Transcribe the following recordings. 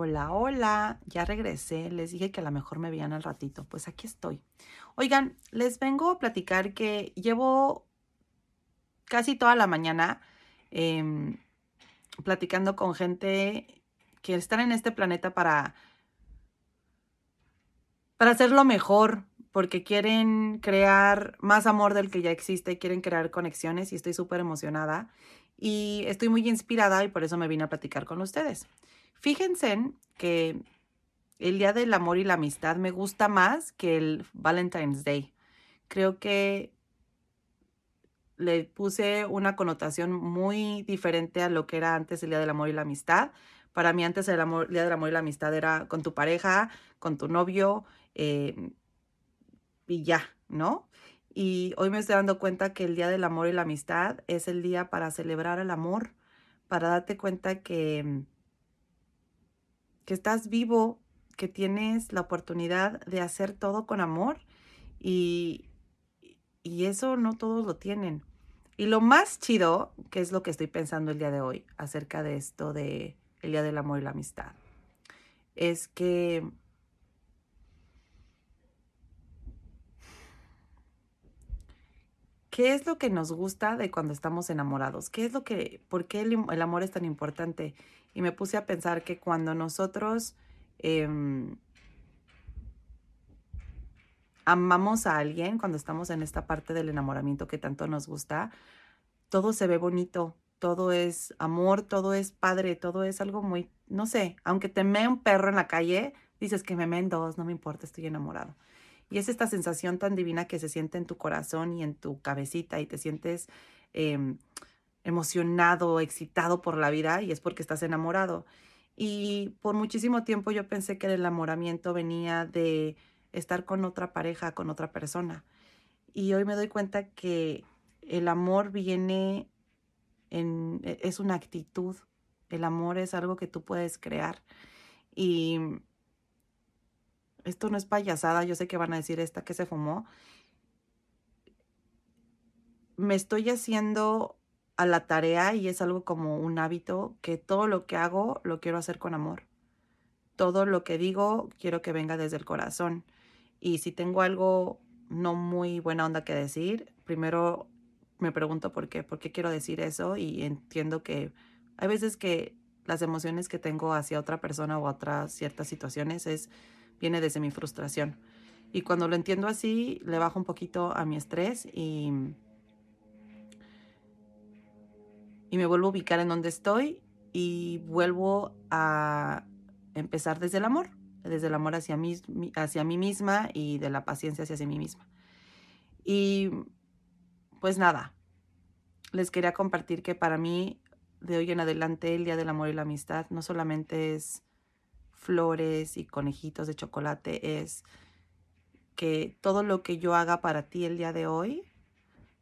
Hola, hola, ya regresé. Les dije que a lo mejor me veían al ratito. Pues aquí estoy. Oigan, les vengo a platicar que llevo casi toda la mañana em, platicando con gente que están en este planeta para, para hacerlo mejor, porque quieren crear más amor del que ya existe, quieren crear conexiones y estoy súper emocionada y estoy muy inspirada y por eso me vine a platicar con ustedes. Fíjense que el Día del Amor y la Amistad me gusta más que el Valentine's Day. Creo que le puse una connotación muy diferente a lo que era antes el Día del Amor y la Amistad. Para mí antes el, amor, Día del Amor y la Amistad era con tu pareja, con tu novio eh, y ya, ¿no? Y hoy me estoy dando cuenta que el Día del Amor y la Amistad es el día para celebrar el amor, para darte cuenta que que estás vivo, que tienes la oportunidad de hacer todo con amor y, y eso no todos lo tienen. Y lo más chido, que es lo que estoy pensando el día de hoy acerca de esto de el Día del Amor y la Amistad, es que ¿Qué es lo que nos gusta de cuando estamos enamorados? ¿Qué es lo que, por qué el, amor es tan importante? y me puse a pensar que cuando nosotros em, amamos a alguien, cuando estamos en esta parte del enamoramiento que tanto nos gusta, todo se ve bonito, todo es amor, todo es padre, todo es algo muy, no sé, aunque te mee un perro en la calle, dices que me meen dos, no me importa, estoy enamorado. Y es esta sensación tan divina que se siente en tu corazón y en tu cabecita y te sientes em, emocionado, excitado por la vida y es porque estás enamorado. Y por muchísimo tiempo yo pensé que el enamoramiento venía de estar con otra pareja, con otra persona. Y hoy me doy cuenta que el amor viene en, e, es una actitud. El amor es algo que tú puedes crear. Y esto no es payasada, yo sé que van a decir esta que se fumó. Me estoy haciendo a la tarea y es algo como un hábito que todo lo que hago lo quiero hacer con amor. Todo lo que digo quiero que venga desde el corazón. Y si tengo algo no muy buena onda que decir, primero me pregunto por qué, por qué quiero decir eso y entiendo que hay veces que las emociones que tengo hacia otra persona o otras ciertas situaciones es viene desde mi frustración. Y cuando lo entiendo así, le bajo un poquito a mi estrés y y me vuelvo a ubicar en donde estoy y vuelvo a empezar desde el amor, desde el amor hacia mí, hacia mí misma y de la paciencia hacia mí misma. Y pues nada, les quería compartir que para mí de hoy en adelante el Día del Amor y la Amistad no solamente es flores y conejitos de chocolate, es que todo lo que yo haga para ti el día de hoy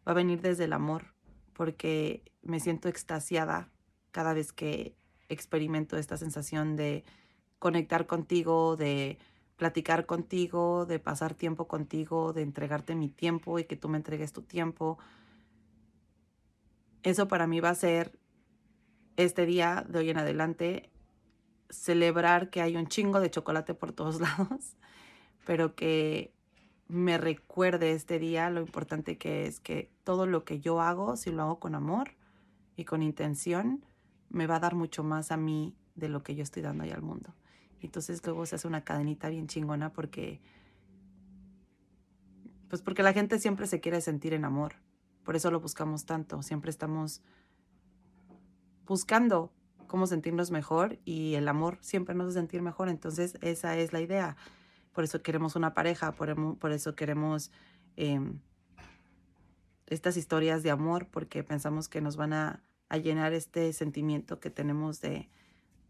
va a venir desde el amor, porque me siento extasiada cada vez que experimento esta sensación de conectar contigo, de platicar contigo, de pasar tiempo contigo, de entregarte mi tiempo y que tú me entregues tu tiempo. Eso para mí va a ser este día de hoy en adelante celebrar que hay un chingo de chocolate por todos lados, pero que me recuerde este día lo importante que es que todo lo que yo hago, si lo hago con amor y con intención, me va a dar mucho más a mí de lo que yo estoy dando ahí al mundo. Entonces luego se hace una cadenita bien chingona porque, pues porque la gente siempre se quiere sentir en amor. Por eso lo buscamos tanto. Siempre estamos buscando cómo sentirnos mejor y el amor siempre nos hace sentir mejor. Entonces esa es la idea. Por eso queremos una pareja, por, eso queremos em, estas historias de amor, porque pensamos que nos van a, llenar este sentimiento que tenemos de,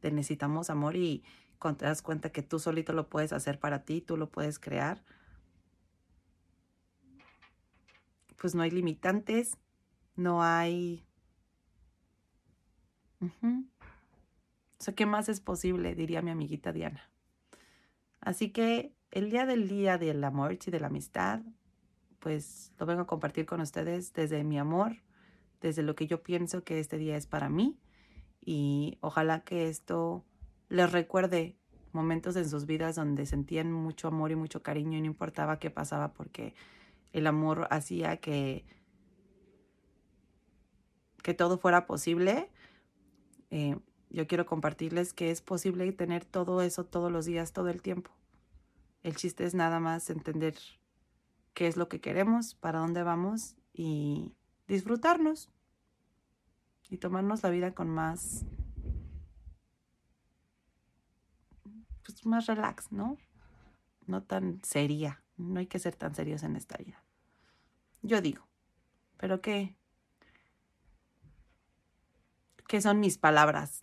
de, necesitamos amor. Y cuando te das cuenta que tú solito lo puedes hacer para ti, tú lo puedes crear, pues no hay limitantes, no hay... O sea, ¿qué más es posible? Diría mi amiguita Diana. Así que el día del día del amor y de la amistad, pues lo vengo a compartir con ustedes desde mi amor, desde lo que yo pienso que este día es para mí y ojalá que esto les recuerde momentos en sus vidas donde sentían mucho amor y mucho cariño y no importaba qué pasaba porque el amor hacía que, que todo fuera posible. Eh, yo quiero compartirles que es posible tener todo eso todos los días, todo el tiempo. El chiste es nada más entender qué es lo que queremos, para dónde vamos y disfrutarnos y tomarnos la vida con más pues más relax, ¿no? No tan seria. No hay que ser tan serios en esta vida. Yo digo, pero qué qué son mis palabras.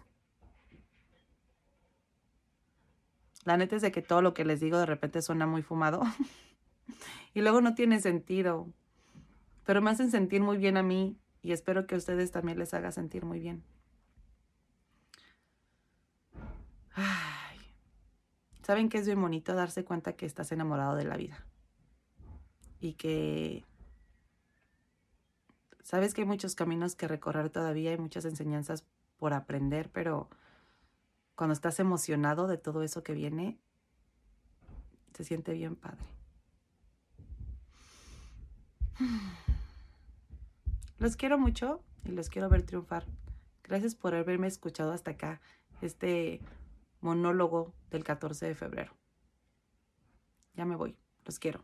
La neta es de que todo lo que les digo de repente suena muy fumado y luego no tiene sentido, pero me hacen sentir muy bien a mí y espero que a ustedes también les haga sentir muy bien. Ay. ¿Saben que es bien bonito darse cuenta que estás enamorado de la vida? Y que sabes que hay muchos caminos que recorrer todavía, hay muchas enseñanzas por aprender, pero cuando estás emocionado de todo eso que viene, se siente bien padre. Los quiero mucho y los quiero ver triunfar. Gracias por haberme escuchado hasta acá, este monólogo del 14 de febrero. Ya me voy. Los quiero.